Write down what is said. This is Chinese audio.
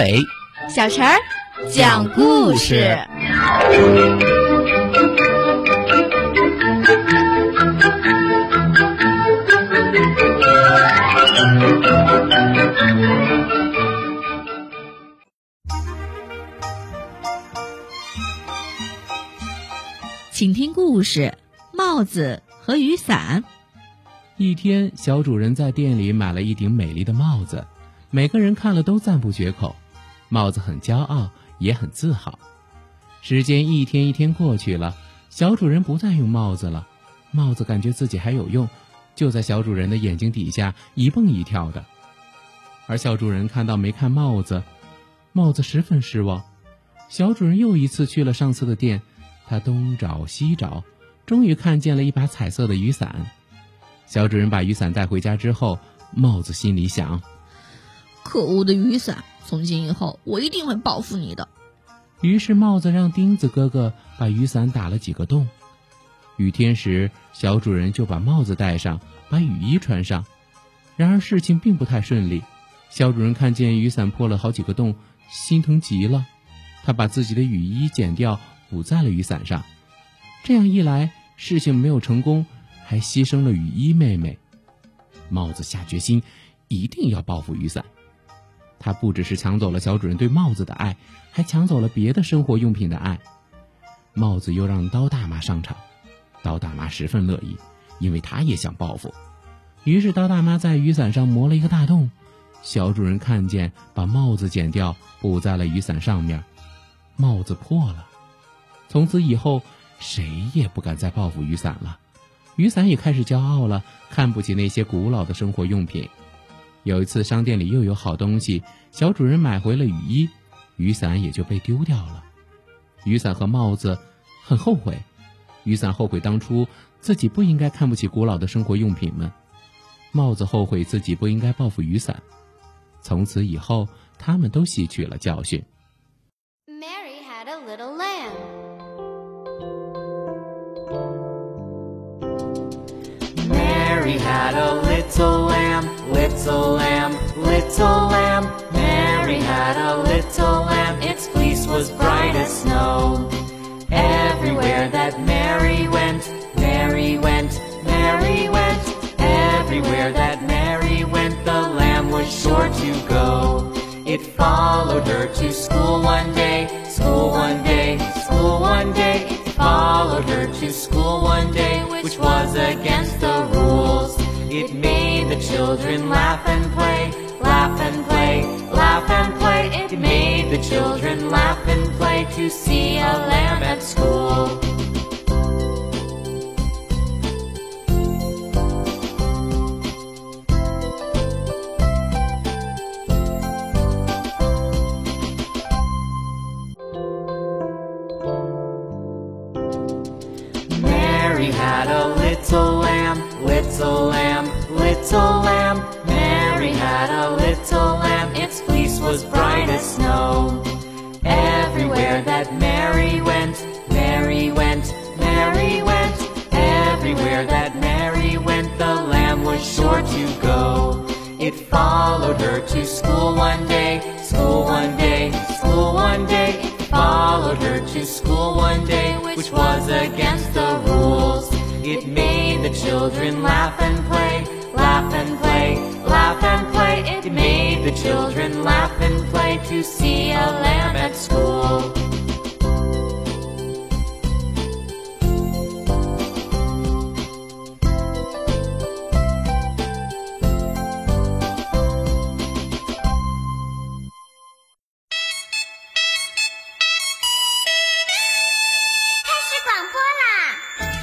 阿伟，小陈儿讲故事。请听故事：帽子和雨伞。一天，小主人在店里买了一顶美丽的帽子，每个人看了都赞不绝口。帽子很骄傲，也很自豪。时间一天一天过去了，小主人不再用帽子了，帽子感觉自己还有用，就在小主人的眼睛底下一蹦一跳的。而小主人看到没看帽子，帽子十分失望。小主人又一次去了上次的店，他东找西找，终于看见了一把彩色的雨伞。小主人把雨伞带回家之后，帽子心里想：“可恶的雨伞！从今以后，我一定会报复你的。”于是，帽子让钉子哥哥把雨伞打了几个洞。雨天时，小主人就把帽子戴上，把雨衣穿上。然而，事情并不太顺利。小主人看见雨伞破了好几个洞，心疼极了。他把自己的雨衣剪掉，补在了雨伞上。这样一来，事情没有成功。还牺牲了雨衣妹妹，帽子下决心，一定要报复雨伞。他不只是抢走了小主人对帽子的爱，还抢走了别的生活用品的爱。帽子又让刀大妈上场，刀大妈十分乐意，因为她也想报复。于是刀大妈在雨伞上磨了一个大洞，小主人看见，把帽子剪掉，补在了雨伞上面，帽子破了。从此以后，谁也不敢再报复雨伞了。雨伞也开始骄傲了，看不起那些古老的生活用品。有一次，商店里又有好东西，小主人买回了雨衣，雨伞也就被丢掉了。雨伞和帽子很后悔，雨伞后悔当初自己不应该看不起古老的生活用品们，帽子后悔自己不应该报复雨伞。从此以后，他们都吸取了教训。Mary had a little lamb. Mary had a little went, Mary went, Mary went. Everywhere that Mary went, the lamb was sure to go. It followed her to school one day, school one day, school one day. It followed her to school one day, which was against the rules. It made the children laugh and play, laugh and play, laugh and play. It made the children laugh and play to see a lamb at school. Mary had a little lamb, little lamb, little lamb. Mary had a little lamb, its fleece was bright as snow. Everywhere that Mary went, Mary went, Mary went. Everywhere that Mary went, the lamb was sure to go. It followed her to school one day, school one day, school one day. It followed her to school one day, which was against children laugh and play, laugh and play, laugh and play. It made the children laugh and play to see a lamb at school.